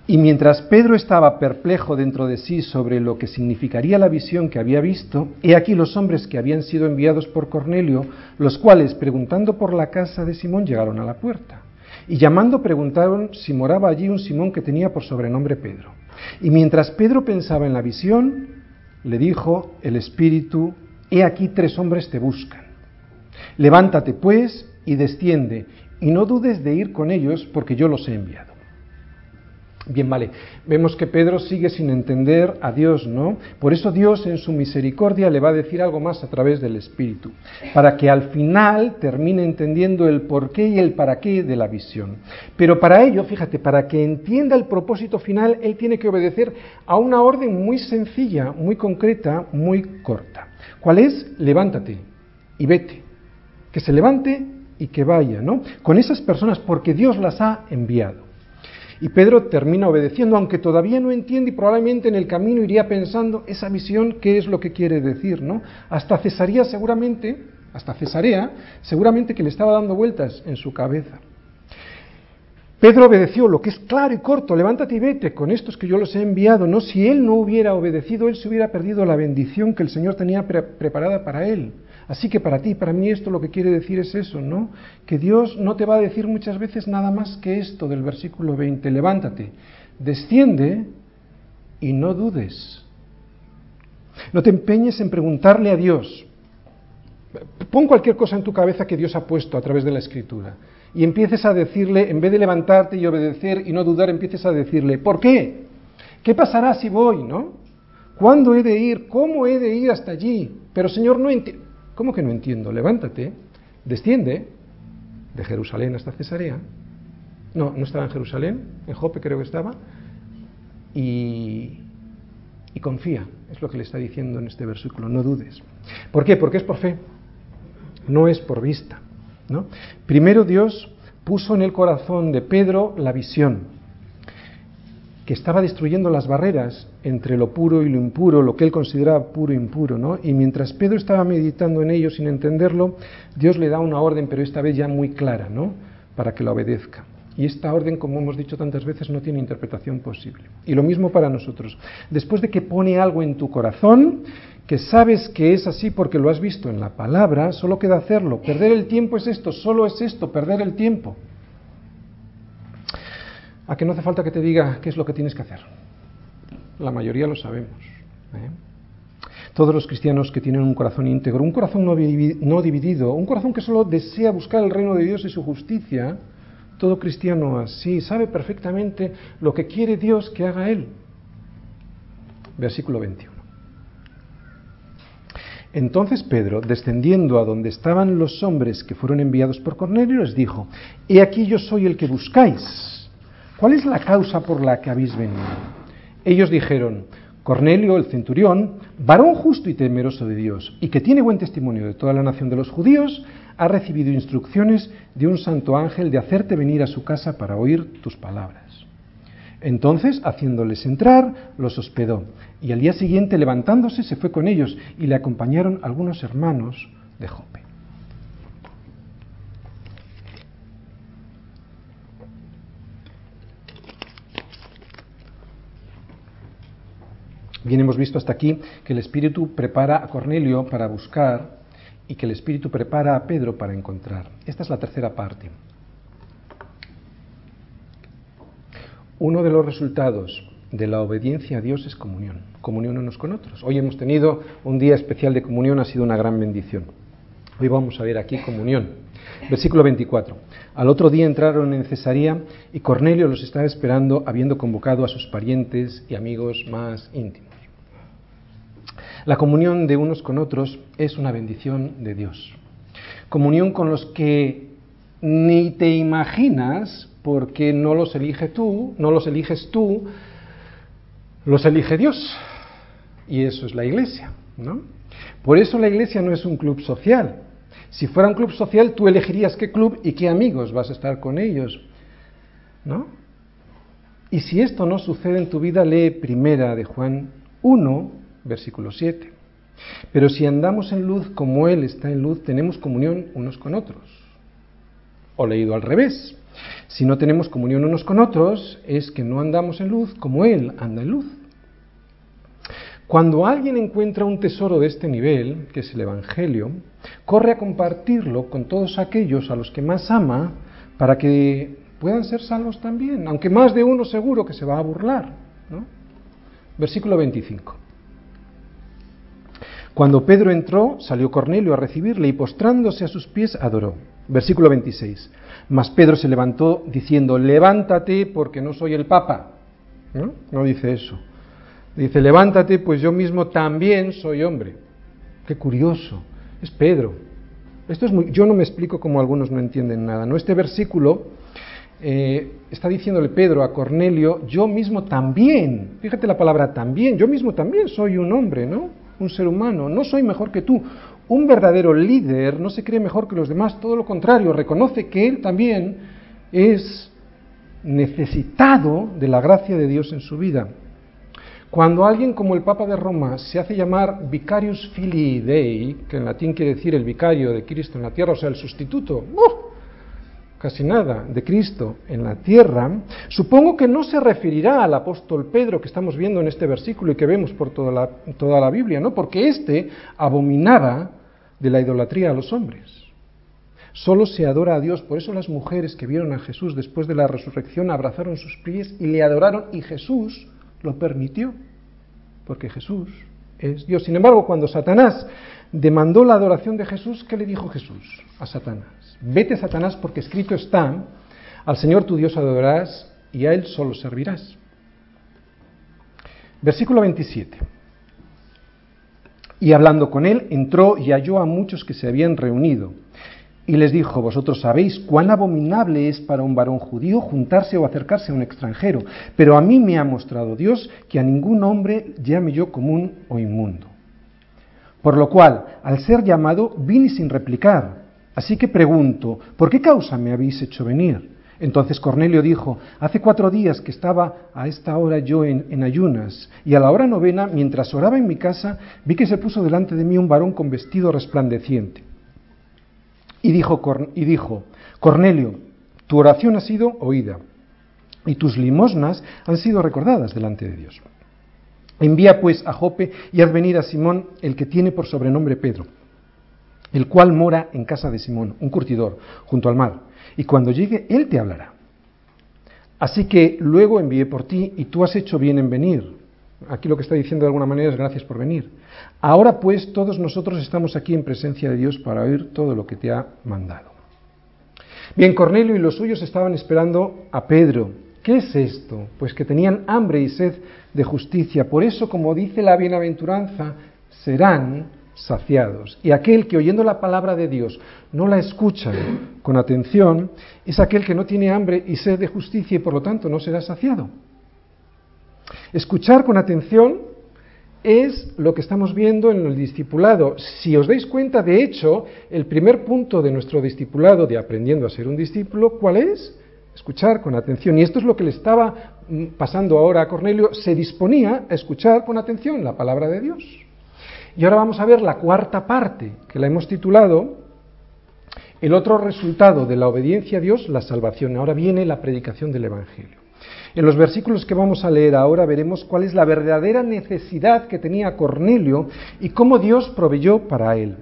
Speaker 1: Y mientras Pedro estaba perplejo dentro de sí sobre lo que significaría la visión que había visto, he aquí los hombres que habían sido enviados por Cornelio, los cuales, preguntando por la casa de Simón, llegaron a la puerta. Y llamando preguntaron si moraba allí un Simón que tenía por sobrenombre Pedro. Y mientras Pedro pensaba en la visión, le dijo el Espíritu, He aquí tres hombres te buscan. Levántate pues y desciende, y no dudes de ir con ellos, porque yo los he enviado. Bien, vale. Vemos que Pedro sigue sin entender a Dios, ¿no? Por eso Dios en su misericordia le va a decir algo más a través del Espíritu, para que al final termine entendiendo el porqué y el para qué de la visión. Pero para ello, fíjate, para que entienda el propósito final, él tiene que obedecer a una orden muy sencilla, muy concreta, muy corta. ¿Cuál es? Levántate y vete. Que se levante y que vaya, ¿no? Con esas personas, porque Dios las ha enviado. Y Pedro termina obedeciendo, aunque todavía no entiende y probablemente en el camino iría pensando esa visión, qué es lo que quiere decir, ¿no? Hasta Cesarea seguramente, hasta Cesarea, seguramente que le estaba dando vueltas en su cabeza. Pedro obedeció lo que es claro y corto, levántate y vete, con estos que yo los he enviado. No, si él no hubiera obedecido, él se hubiera perdido la bendición que el Señor tenía preparada para él. Así que para ti, para mí esto lo que quiere decir es eso, ¿no? Que Dios no te va a decir muchas veces nada más que esto del versículo 20, levántate, desciende y no dudes. No te empeñes en preguntarle a Dios. Pon cualquier cosa en tu cabeza que Dios ha puesto a través de la escritura y empieces a decirle, en vez de levantarte y obedecer y no dudar, empieces a decirle, ¿por qué? ¿Qué pasará si voy, no? ¿Cuándo he de ir? ¿Cómo he de ir hasta allí? Pero Señor, no entiendo. ¿Cómo que no entiendo? Levántate, desciende de Jerusalén hasta Cesarea. No, no estaba en Jerusalén, en Jope creo que estaba. Y, confía, es lo que le está diciendo en este versículo, no dudes. ¿Por qué? Porque es por fe, no es por vista. ¿no? Primero Dios puso en el corazón de Pedro la visión, que estaba destruyendo las barreras entre lo puro y lo impuro, lo que él consideraba puro e impuro, ¿no? Y mientras Pedro estaba meditando en ello sin entenderlo, Dios le da una orden, pero esta vez ya muy clara, ¿no? Para que la obedezca. Y esta orden, como hemos dicho tantas veces, no tiene interpretación posible. Y lo mismo para nosotros. Después de que pone algo en tu corazón, que sabes que es así porque lo has visto en la palabra, solo queda hacerlo. Perder el tiempo es esto, solo es esto, perder el tiempo. A que no hace falta que te diga qué es lo que tienes que hacer. La mayoría lo sabemos. ¿eh? Todos los cristianos que tienen un corazón íntegro, un corazón no, no dividido, un corazón que solo desea buscar el reino de Dios y su justicia, todo cristiano así sabe perfectamente lo que quiere Dios que haga Él. Versículo 21. Entonces Pedro, descendiendo a donde estaban los hombres que fueron enviados por Cornelio, les dijo, He aquí yo soy el que buscáis. ¿Cuál es la causa por la que habéis venido? Ellos dijeron, Cornelio, el centurión, varón justo y temeroso de Dios, y que tiene buen testimonio de toda la nación de los judíos, ha recibido instrucciones de un santo ángel de hacerte venir a su casa para oír tus palabras. Entonces, haciéndoles entrar, los hospedó, y al día siguiente, levantándose, se fue con ellos, y le acompañaron algunos hermanos de Jope. Bien, hemos visto hasta aquí que el Espíritu prepara a Cornelio para buscar y que el Espíritu prepara a Pedro para encontrar. Esta es la tercera parte. Uno de los resultados de la obediencia a Dios es comunión, comunión unos con otros. Hoy hemos tenido un día especial de comunión, ha sido una gran bendición. Hoy vamos a ver aquí comunión. Versículo 24. Al otro día entraron en Cesarea y Cornelio los estaba esperando, habiendo convocado a sus parientes y amigos más íntimos. La comunión de unos con otros es una bendición de Dios. Comunión con los que ni te imaginas porque no los elige tú, no los eliges tú, los elige Dios. Y eso es la iglesia, ¿no? Por eso la iglesia no es un club social. Si fuera un club social, tú elegirías qué club y qué amigos vas a estar con ellos, ¿no? Y si esto no sucede en tu vida, lee primera de Juan 1, versículo 7. Pero si andamos en luz como Él está en luz, tenemos comunión unos con otros. O leído al revés. Si no tenemos comunión unos con otros, es que no andamos en luz como Él anda en luz. Cuando alguien encuentra un tesoro de este nivel, que es el Evangelio, corre a compartirlo con todos aquellos a los que más ama para que puedan ser salvos también, aunque más de uno seguro que se va a burlar. Versículo 25. Cuando Pedro entró, salió Cornelio a recibirle y postrándose a sus pies adoró. Versículo 26. Mas Pedro se levantó diciendo, levántate porque no soy el Papa. ¿No? no dice eso. Dice, levántate pues yo mismo también soy hombre. Qué curioso. Es Pedro. Esto es muy, yo no me explico cómo algunos no entienden nada. ¿no? Este versículo eh, está diciéndole Pedro a Cornelio, yo mismo también, fíjate la palabra también, yo mismo también soy un hombre, ¿no? Un ser humano, no soy mejor que tú. Un verdadero líder no se cree mejor que los demás, todo lo contrario, reconoce que él también es necesitado de la gracia de Dios en su vida. Cuando alguien como el Papa de Roma se hace llamar Vicarius Filii Dei, que en latín quiere decir el vicario de Cristo en la tierra, o sea, el sustituto, casi nada de Cristo en la tierra, supongo que no se referirá al apóstol Pedro que estamos viendo en este versículo y que vemos por toda la, toda la Biblia, ¿no? Porque éste abominaba de la idolatría a los hombres. Solo se adora a Dios. Por eso las mujeres que vieron a Jesús después de la resurrección abrazaron sus pies y le adoraron y Jesús lo permitió. Porque Jesús es Dios. Sin embargo, cuando Satanás demandó la adoración de Jesús, ¿qué le dijo Jesús a Satanás? Vete, Satanás, porque escrito está, al Señor tu Dios adorarás y a Él solo servirás. Versículo 27. Y hablando con él, entró y halló a muchos que se habían reunido. Y les dijo, vosotros sabéis cuán abominable es para un varón judío juntarse o acercarse a un extranjero, pero a mí me ha mostrado Dios que a ningún hombre llame yo común o inmundo. Por lo cual, al ser llamado, vine sin replicar. Así que pregunto, ¿por qué causa me habéis hecho venir? Entonces Cornelio dijo, hace cuatro días que estaba a esta hora yo en, ayunas, y a la hora novena, mientras oraba en mi casa, vi que se puso delante de mí un varón con vestido resplandeciente. Y dijo, Cornelio, tu oración ha sido oída, y tus limosnas han sido recordadas delante de Dios. Envía pues a Jope y haz venir a Simón, el que tiene por sobrenombre Pedro, el cual mora en casa de Simón, un curtidor, junto al mar y cuando llegue Él te hablará. Así que luego envié por ti y tú has hecho bien en venir. Aquí lo que está diciendo de alguna manera es gracias por venir. Ahora pues todos nosotros estamos aquí en presencia de Dios para oír todo lo que te ha mandado. Bien, Cornelio y los suyos estaban esperando a Pedro. ¿Qué es esto? Pues que tenían hambre y sed de justicia. Por eso, como dice la bienaventuranza, serán saciados. Y aquel que oyendo la palabra de Dios no la escucha con atención, es aquel que no tiene hambre y sed de justicia y por lo tanto no será saciado. Escuchar con atención es lo que estamos viendo en el discipulado. Si os dais cuenta, de hecho, el primer punto de nuestro discipulado de aprendiendo a ser un discípulo, ¿cuál es? Escuchar con atención. Y esto es lo que le estaba mm, pasando ahora a Cornelio. Se disponía a escuchar con atención la palabra de Dios. Y ahora vamos a ver la cuarta parte, que la hemos titulado El otro resultado de la obediencia a Dios, la salvación. Ahora viene la predicación del Evangelio. En los versículos que vamos a leer ahora veremos cuál es la verdadera necesidad que tenía Cornelio y cómo Dios proveyó para él.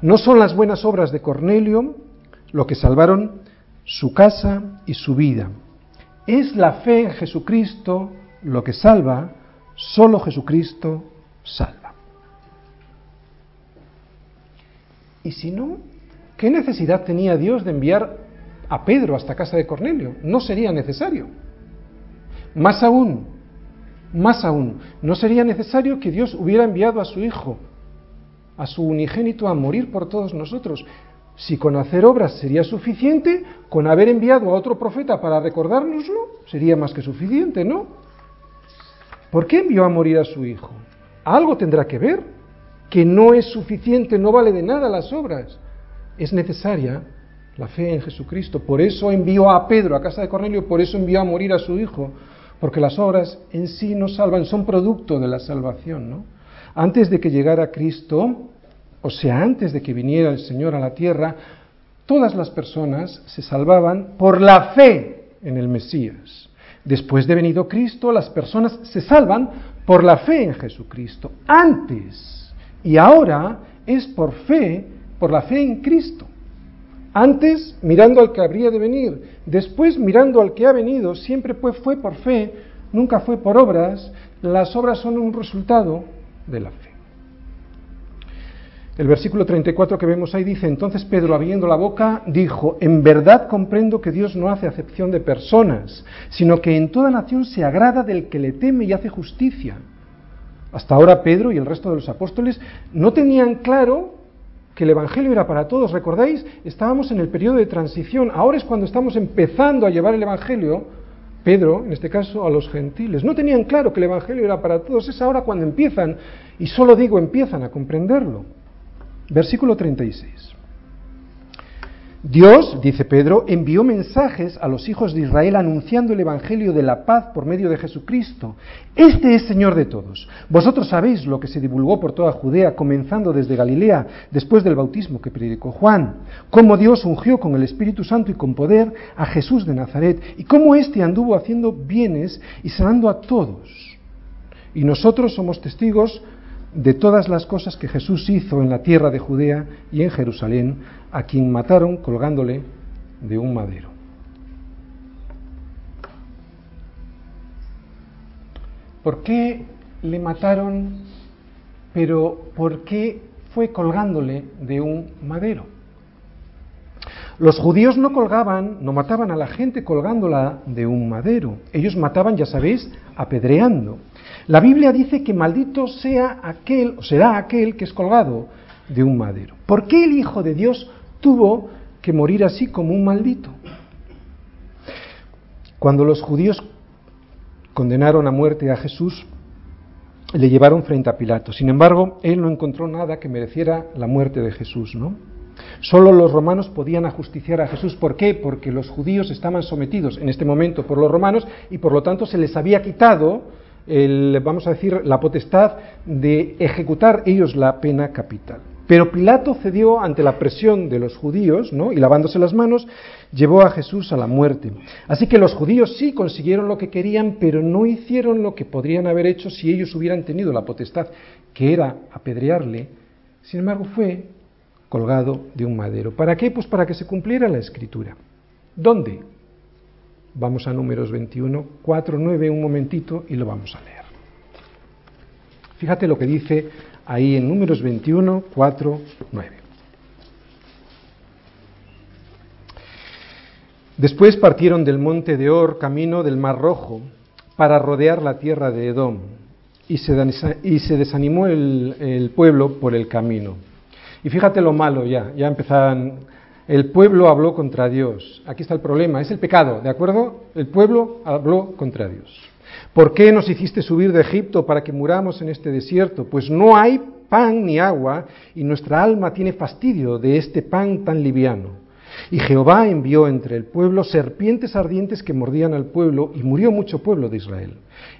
Speaker 1: No son las buenas obras de Cornelio lo que salvaron su casa y su vida. Es la fe en Jesucristo lo que salva, solo Jesucristo salva. Y si no, ¿qué necesidad tenía Dios de enviar a Pedro hasta casa de Cornelio? No sería necesario. Más aún, más aún, no sería necesario que Dios hubiera enviado a su Hijo, a su unigénito, a morir por todos nosotros. Si con hacer obras sería suficiente, con haber enviado a otro profeta para recordárnoslo, sería más que suficiente, ¿no? ¿Por qué envió a morir a su Hijo? Algo tendrá que ver que no es suficiente, no vale de nada las obras. Es necesaria la fe en Jesucristo. Por eso envió a Pedro a casa de Cornelio, por eso envió a morir a su hijo, porque las obras en sí no salvan, son producto de la salvación. ¿no? Antes de que llegara Cristo, o sea, antes de que viniera el Señor a la tierra, todas las personas se salvaban por la fe en el Mesías. Después de venido Cristo, las personas se salvan por la fe en Jesucristo. Antes y ahora es por fe, por la fe en Cristo. Antes mirando al que habría de venir, después mirando al que ha venido, siempre fue por fe, nunca fue por obras. Las obras son un resultado de la fe. El versículo 34 que vemos ahí dice, entonces Pedro abriendo la boca dijo, en verdad comprendo que Dios no hace acepción de personas, sino que en toda nación se agrada del que le teme y hace justicia. Hasta ahora Pedro y el resto de los apóstoles no tenían claro que el Evangelio era para todos. ¿Recordáis? Estábamos en el periodo de transición. Ahora es cuando estamos empezando a llevar el Evangelio, Pedro, en este caso, a los gentiles. No tenían claro que el Evangelio era para todos. Es ahora cuando empiezan, y solo digo empiezan a comprenderlo. Versículo 36. Dios, dice Pedro, envió mensajes a los hijos de Israel anunciando el Evangelio de la paz por medio de Jesucristo. Este es Señor de todos. Vosotros sabéis lo que se divulgó por toda Judea, comenzando desde Galilea, después del bautismo que predicó Juan, cómo Dios ungió con el Espíritu Santo y con poder a Jesús de Nazaret, y cómo éste anduvo haciendo bienes y sanando a todos. Y nosotros somos testigos de todas las cosas que Jesús hizo en la tierra de Judea y en Jerusalén, a quien mataron colgándole de un madero. ¿Por qué le mataron? Pero ¿por qué fue colgándole de un madero? Los judíos no colgaban, no mataban a la gente colgándola de un madero. Ellos mataban, ya sabéis, apedreando. La Biblia dice que maldito sea aquel, o será aquel que es colgado de un madero. ¿Por qué el Hijo de Dios tuvo que morir así como un maldito? Cuando los judíos condenaron a muerte a Jesús, le llevaron frente a Pilato. Sin embargo, él no encontró nada que mereciera la muerte de Jesús, ¿no? Solo los romanos podían ajusticiar a Jesús. ¿Por qué? Porque los judíos estaban sometidos en este momento por los romanos y por lo tanto se les había quitado el, vamos a decir, la potestad de ejecutar ellos la pena capital. Pero Pilato cedió ante la presión de los judíos, ¿no? Y lavándose las manos, llevó a Jesús a la muerte. Así que los judíos sí consiguieron lo que querían, pero no hicieron lo que podrían haber hecho si ellos hubieran tenido la potestad, que era apedrearle. Sin embargo, fue colgado de un madero. ¿Para qué? Pues para que se cumpliera la escritura. ¿Dónde? Vamos a números 21, 4, 9, un momentito y lo vamos a leer. Fíjate lo que dice ahí en números 21, 4, 9. Después partieron del monte de Or, camino del Mar Rojo, para rodear la tierra de Edom, y se, desanimó el pueblo por el camino. Y fíjate lo malo ya, ya empezaban el pueblo habló contra Dios. Aquí está el problema, es el pecado, ¿de acuerdo? El pueblo habló contra Dios. ¿Por qué nos hiciste subir de Egipto para que muramos en este desierto? Pues no hay pan ni agua y nuestra alma tiene fastidio de este pan tan liviano. Y Jehová envió entre el pueblo serpientes ardientes que mordían al pueblo y murió mucho pueblo de Israel.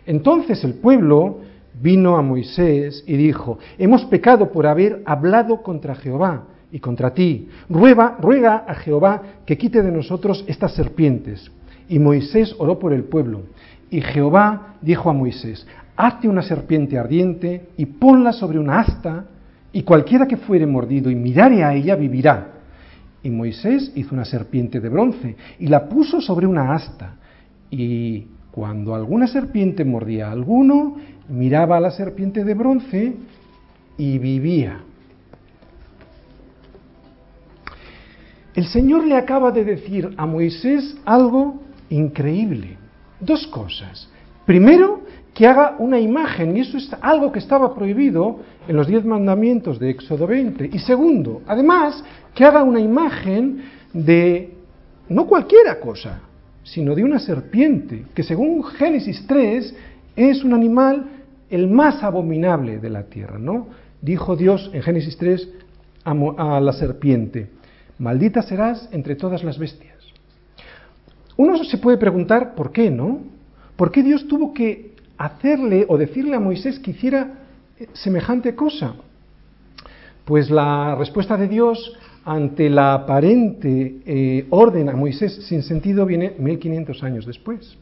Speaker 1: Entonces el pueblo vino a Moisés y dijo, hemos pecado por haber hablado contra Jehová y contra ti. Ruega, ruega a Jehová que quite de nosotros estas serpientes. Y Moisés oró por el pueblo. Y Jehová dijo a Moisés, hazte una serpiente ardiente y ponla sobre una asta, y cualquiera que fuere mordido y mirare a ella vivirá. Y Moisés hizo una serpiente de bronce y la puso sobre una asta. Y cuando alguna serpiente mordía a alguno, miraba a la serpiente de bronce y vivía. El Señor le acaba de decir a Moisés algo increíble. Dos cosas. Primero, que haga una imagen, y eso es algo que estaba prohibido en los diez mandamientos de Éxodo 20. Y segundo, además, que haga una imagen de no cualquiera cosa, sino de una serpiente, que según Génesis 3 es un animal el más abominable de la tierra, ¿no? Dijo Dios en Génesis 3 a, la serpiente, maldita serás entre todas las bestias. Uno se puede preguntar por qué, ¿no? ¿Por qué Dios tuvo que hacerle o decirle a Moisés que hiciera eh, semejante cosa? Pues la respuesta de Dios ante la aparente eh, orden a Moisés sin sentido viene 1500 años después.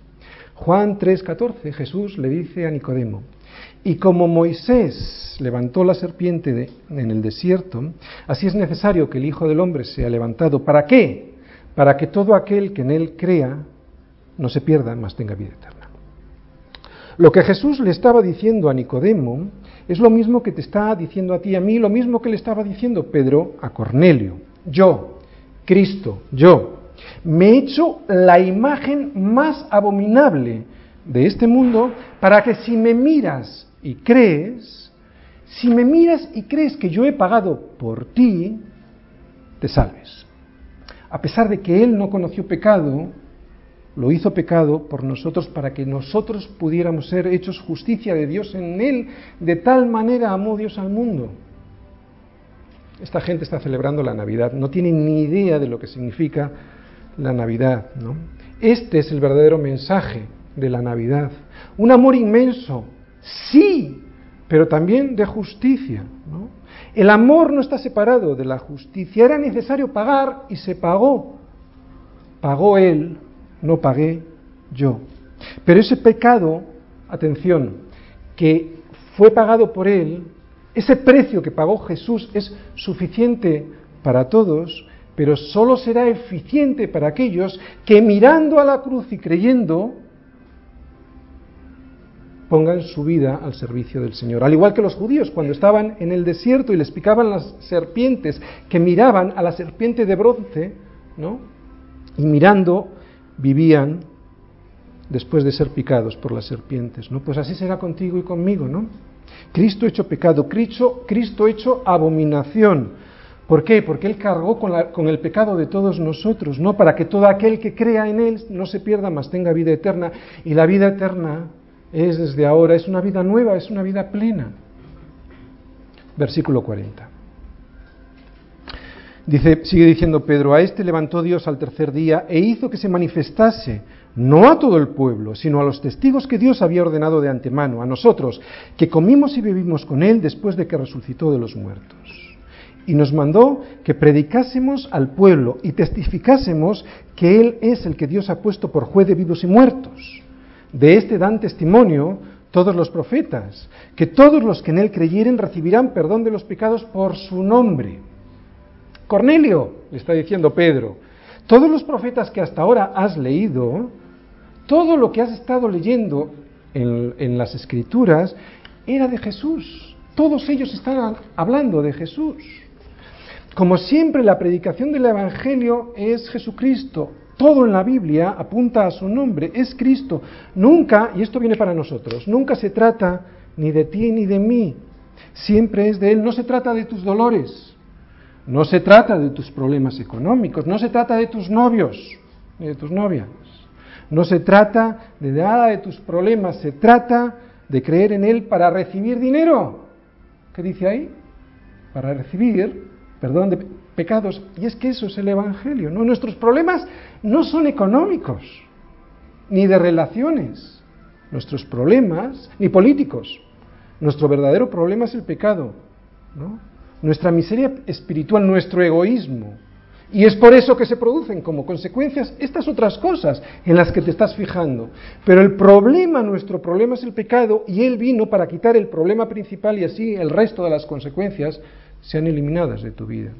Speaker 1: Juan 3:14, Jesús le dice a Nicodemo, y como Moisés levantó la serpiente en el desierto, así es necesario que el Hijo del Hombre sea levantado. ¿Para qué? Para que todo aquel que en él crea no se pierda, mas tenga vida eterna. Lo que Jesús le estaba diciendo a Nicodemo es lo mismo que te está diciendo a ti y a mí, lo mismo que le estaba diciendo Pedro a Cornelio. Yo, Cristo, yo, me he hecho la imagen más abominable de este mundo para que si me miras y crees, si me miras y crees que yo he pagado por ti, te salves. A pesar de que Él no conoció pecado, lo hizo pecado por nosotros para que nosotros pudiéramos ser hechos justicia de Dios en Él. De tal manera amó Dios al mundo. Esta gente está celebrando la Navidad, no tiene ni idea de lo que significa la Navidad. ¿no? Este es el verdadero mensaje de la Navidad. Un amor inmenso, sí, pero también de justicia. El amor no está separado de la justicia. Era necesario pagar y se pagó. Pagó Él, no pagué yo. Pero ese pecado, atención, que fue pagado por Él, Ese precio que pagó Jesús es suficiente para todos, pero solo será eficiente para aquellos que mirando a la cruz y creyendo pongan su vida al servicio del Señor. Al igual que los judíos cuando estaban en el desierto y les picaban las serpientes, que miraban a la serpiente de bronce, ¿no? Y mirando vivían después de ser picados por las serpientes, ¿no? Pues así será contigo y conmigo, ¿no? Cristo hecho pecado, Cristo, hecho abominación. ¿Por qué? Porque Él cargó con, con, el pecado de todos nosotros, ¿no? Para que todo aquel que crea en Él no se pierda, más tenga vida eterna. Y la vida eterna es desde ahora, es una vida nueva, es una vida plena. Versículo 40. Dice, sigue diciendo Pedro, a este levantó Dios al tercer día e hizo que se manifestase no a todo el pueblo, sino a los testigos que Dios había ordenado de antemano, a nosotros, que comimos y vivimos con Él después de que resucitó de los muertos. Y nos mandó que predicásemos al pueblo y testificásemos que Él es el que Dios ha puesto por juez de vivos y muertos. De este dan testimonio todos los profetas, que todos los que en Él creyeren recibirán perdón de los pecados por su nombre. Cornelio, le está diciendo Pedro, todos los profetas que hasta ahora has leído, todo lo que has estado leyendo en, las escrituras era de Jesús. Todos ellos estaban hablando de Jesús. Como siempre, la predicación del Evangelio es Jesucristo. Todo en la Biblia apunta a su nombre, es Cristo. Nunca, y esto viene para nosotros, nunca se trata ni de ti ni de mí, siempre es de Él. No se trata de tus dolores, no se trata de tus problemas económicos, no se trata de tus novios ni de tus novias. No se trata de nada de tus problemas, se trata de creer en Él para recibir dinero. ¿Qué dice ahí? Para recibir perdón de pecados. Y es que eso es el Evangelio. ¿no? Nuestros problemas no son económicos, ni de relaciones. Nuestros problemas, ni políticos. Nuestro verdadero problema es el pecado. Nuestra miseria espiritual, nuestro egoísmo, y es por eso que se producen como consecuencias estas otras cosas en las que te estás fijando. Pero el problema, nuestro problema es el pecado y Él vino para quitar el problema principal y así el resto de las consecuencias sean eliminadas de tu vida.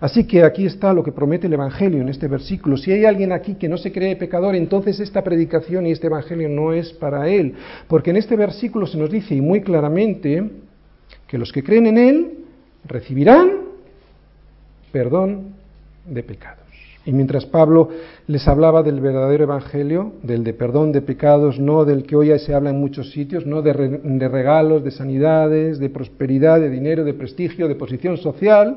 Speaker 1: Así que aquí está lo que promete el Evangelio en este versículo. Si hay alguien aquí que no se cree pecador, entonces esta predicación y este Evangelio no es para él. Porque en este versículo se nos dice y muy claramente que los que creen en Él recibirán perdón de pecados. Y mientras Pablo les hablaba del verdadero evangelio, del de perdón de pecados, no del que hoy se habla en muchos sitios, no de, de regalos, de sanidades, de prosperidad, de dinero, de prestigio, de posición social,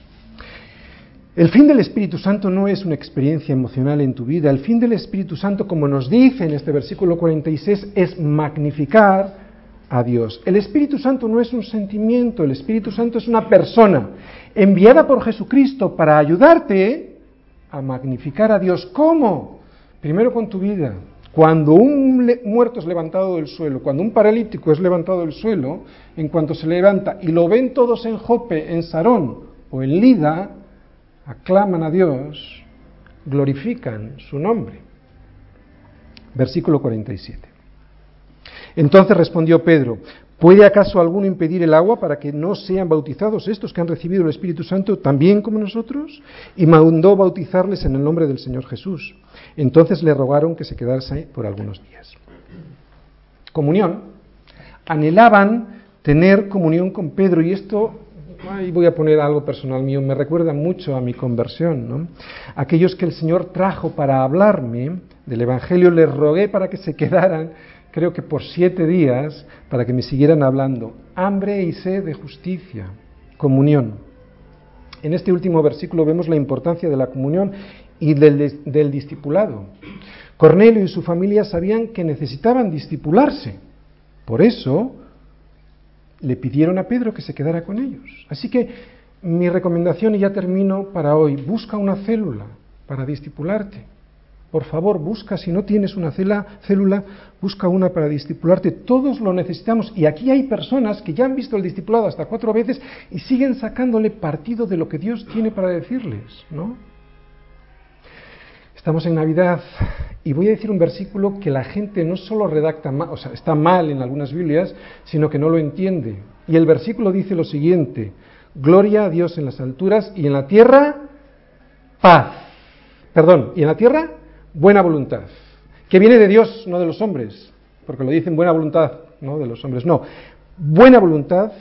Speaker 1: El fin del Espíritu Santo no es una experiencia emocional en tu vida, el fin del Espíritu Santo, como nos dice en este versículo 46, es magnificar a Dios. El Espíritu Santo no es un sentimiento, el Espíritu Santo es una persona enviada por Jesucristo para ayudarte a magnificar a Dios. ¿Cómo? Primero con tu vida. Cuando un muerto es levantado del suelo, cuando un paralítico es levantado del suelo, en cuanto se levanta y lo ven todos en Jope, en Sarón o en Lida, aclaman a Dios, glorifican su nombre. Versículo 47. Entonces respondió Pedro, ¿Puede acaso alguno impedir el agua para que no sean bautizados estos que han recibido el Espíritu Santo también como nosotros? Y mandó bautizarles en el nombre del Señor Jesús. Entonces le rogaron que se quedase por algunos días. Comunión. Anhelaban tener comunión con Pedro y esto, ahí voy a poner algo personal mío, me recuerda mucho a mi conversión. ¿no? Aquellos que el Señor trajo para hablarme del Evangelio, les rogué para que se [laughs] quedaran creo que por siete días, para que me siguieran hablando. Hambre y sed de justicia, comunión. En este último versículo vemos la importancia de la comunión y del, del discipulado. Cornelio y su familia sabían que necesitaban discipularse. Por eso le pidieron a Pedro que se quedara con ellos. Así que mi recomendación, y ya termino para hoy, busca una célula para discipularte. Por favor, busca, si no tienes una célula, busca una para discipularte. Todos lo necesitamos. Y aquí hay personas que ya han visto el discipulado hasta cuatro veces y siguen sacándole partido de lo que Dios tiene para decirles, ¿no? Estamos en Navidad y voy a decir un versículo que la gente no solo redacta mal, o sea, está mal en algunas Biblias, sino que no lo entiende. Y el versículo dice lo siguiente, gloria a Dios en las alturas y en la tierra paz. Perdón, y en la tierra buena voluntad, que viene de Dios, no de los hombres, porque lo dicen buena voluntad, no de los hombres, no, buena voluntad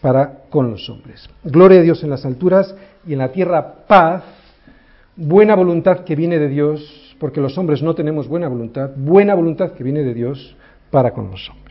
Speaker 1: para con los hombres. Gloria a Dios en las alturas y en la tierra paz, buena voluntad que viene de Dios, porque los hombres no tenemos buena voluntad, buena voluntad que viene de Dios para con los hombres.